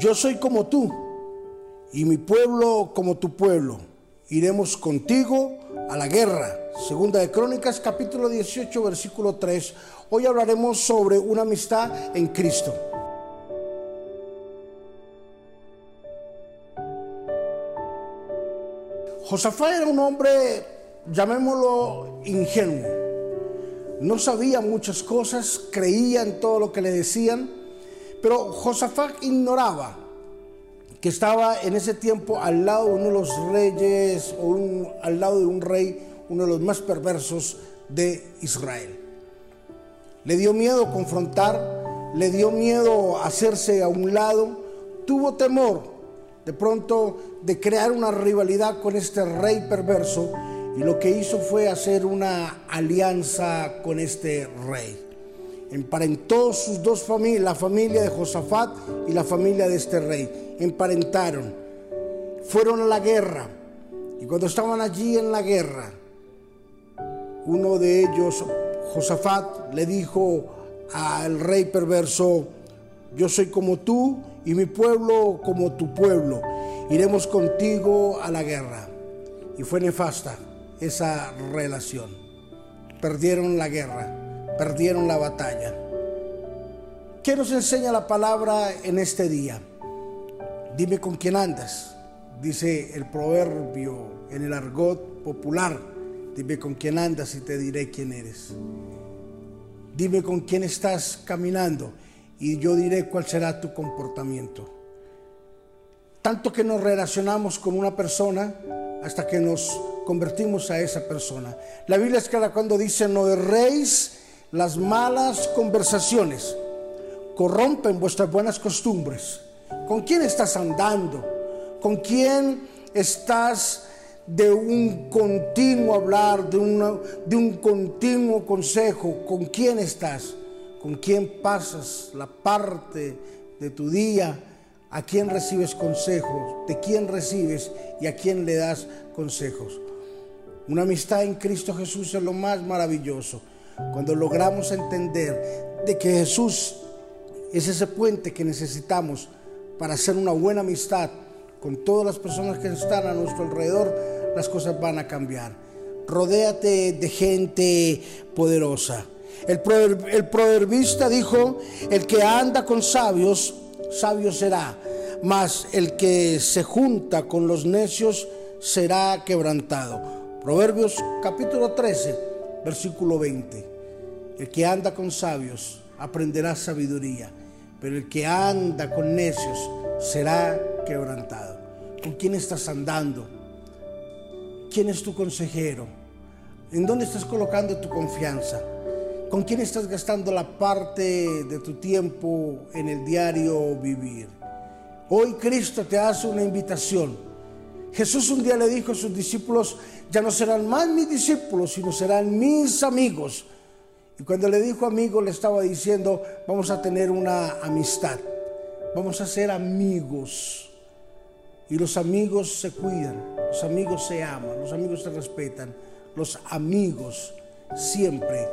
yo soy como tú y mi pueblo como tu pueblo. Iremos contigo a la guerra. Segunda de Crónicas capítulo 18 versículo 3. Hoy hablaremos sobre una amistad en Cristo. Josafá era un hombre, llamémoslo ingenuo. No sabía muchas cosas, creía en todo lo que le decían, pero Josafat ignoraba que estaba en ese tiempo al lado de uno de los reyes o al lado de un rey, uno de los más perversos de Israel. Le dio miedo confrontar, le dio miedo hacerse a un lado, tuvo temor de pronto de crear una rivalidad con este rey perverso y lo que hizo fue hacer una alianza con este rey emparentó sus dos familias, la familia de Josafat y la familia de este rey. Emparentaron, fueron a la guerra y cuando estaban allí en la guerra, uno de ellos, Josafat, le dijo al rey perverso, yo soy como tú y mi pueblo como tu pueblo, iremos contigo a la guerra. Y fue nefasta esa relación. Perdieron la guerra perdieron la batalla. ¿Qué nos enseña la palabra en este día? Dime con quién andas, dice el proverbio en el argot popular. Dime con quién andas y te diré quién eres. Dime con quién estás caminando y yo diré cuál será tu comportamiento. Tanto que nos relacionamos con una persona hasta que nos convertimos a esa persona. La Biblia es clara cuando dice no erréis las malas conversaciones corrompen vuestras buenas costumbres. ¿Con quién estás andando? ¿Con quién estás de un continuo hablar, de, de un continuo consejo? ¿Con quién estás? ¿Con quién pasas la parte de tu día? ¿A quién recibes consejos? ¿De quién recibes y a quién le das consejos? Una amistad en Cristo Jesús es lo más maravilloso cuando logramos entender de que Jesús es ese puente que necesitamos para hacer una buena amistad con todas las personas que están a nuestro alrededor, las cosas van a cambiar. Rodéate de gente poderosa. El, el proverbista dijo, el que anda con sabios, sabio será, mas el que se junta con los necios será quebrantado. Proverbios capítulo 13 versículo 20. El que anda con sabios aprenderá sabiduría, pero el que anda con necios será quebrantado. ¿Con quién estás andando? ¿Quién es tu consejero? ¿En dónde estás colocando tu confianza? ¿Con quién estás gastando la parte de tu tiempo en el diario vivir? Hoy Cristo te hace una invitación. Jesús un día le dijo a sus discípulos, ya no serán más mis discípulos, sino serán mis amigos. Y cuando le dijo amigo, le estaba diciendo, vamos a tener una amistad, vamos a ser amigos. Y los amigos se cuidan, los amigos se aman, los amigos se respetan, los amigos siempre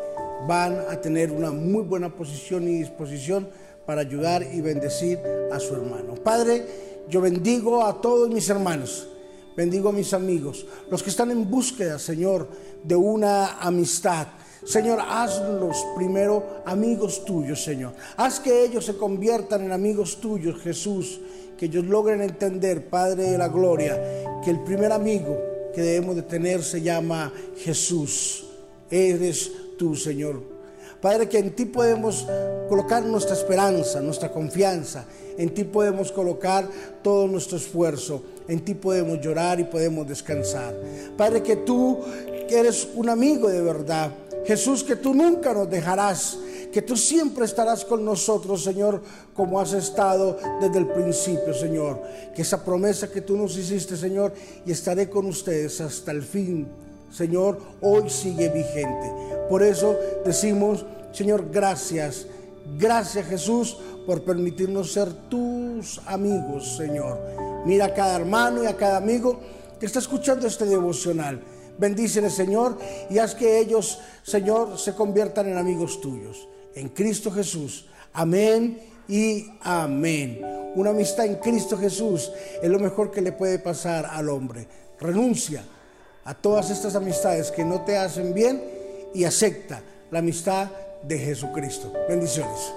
van a tener una muy buena posición y disposición para ayudar y bendecir a su hermano. Padre, yo bendigo a todos mis hermanos Bendigo a mis amigos, los que están en búsqueda, Señor, de una amistad. Señor, hazlos primero amigos tuyos, Señor. Haz que ellos se conviertan en amigos tuyos, Jesús. Que ellos logren entender, Padre de la Gloria, que el primer amigo que debemos de tener se llama Jesús. Eres tú, Señor. Padre, que en ti podemos colocar nuestra esperanza, nuestra confianza. En ti podemos colocar todo nuestro esfuerzo. En ti podemos llorar y podemos descansar. Padre, que tú eres un amigo de verdad. Jesús, que tú nunca nos dejarás. Que tú siempre estarás con nosotros, Señor, como has estado desde el principio, Señor. Que esa promesa que tú nos hiciste, Señor, y estaré con ustedes hasta el fin, Señor, hoy sigue vigente. Por eso decimos, Señor, gracias. Gracias, Jesús, por permitirnos ser tus amigos, Señor. Mira a cada hermano y a cada amigo que está escuchando este devocional. Bendíceles, Señor, y haz que ellos, Señor, se conviertan en amigos tuyos. En Cristo Jesús. Amén y amén. Una amistad en Cristo Jesús es lo mejor que le puede pasar al hombre. Renuncia a todas estas amistades que no te hacen bien y acepta la amistad de Jesucristo. Bendiciones.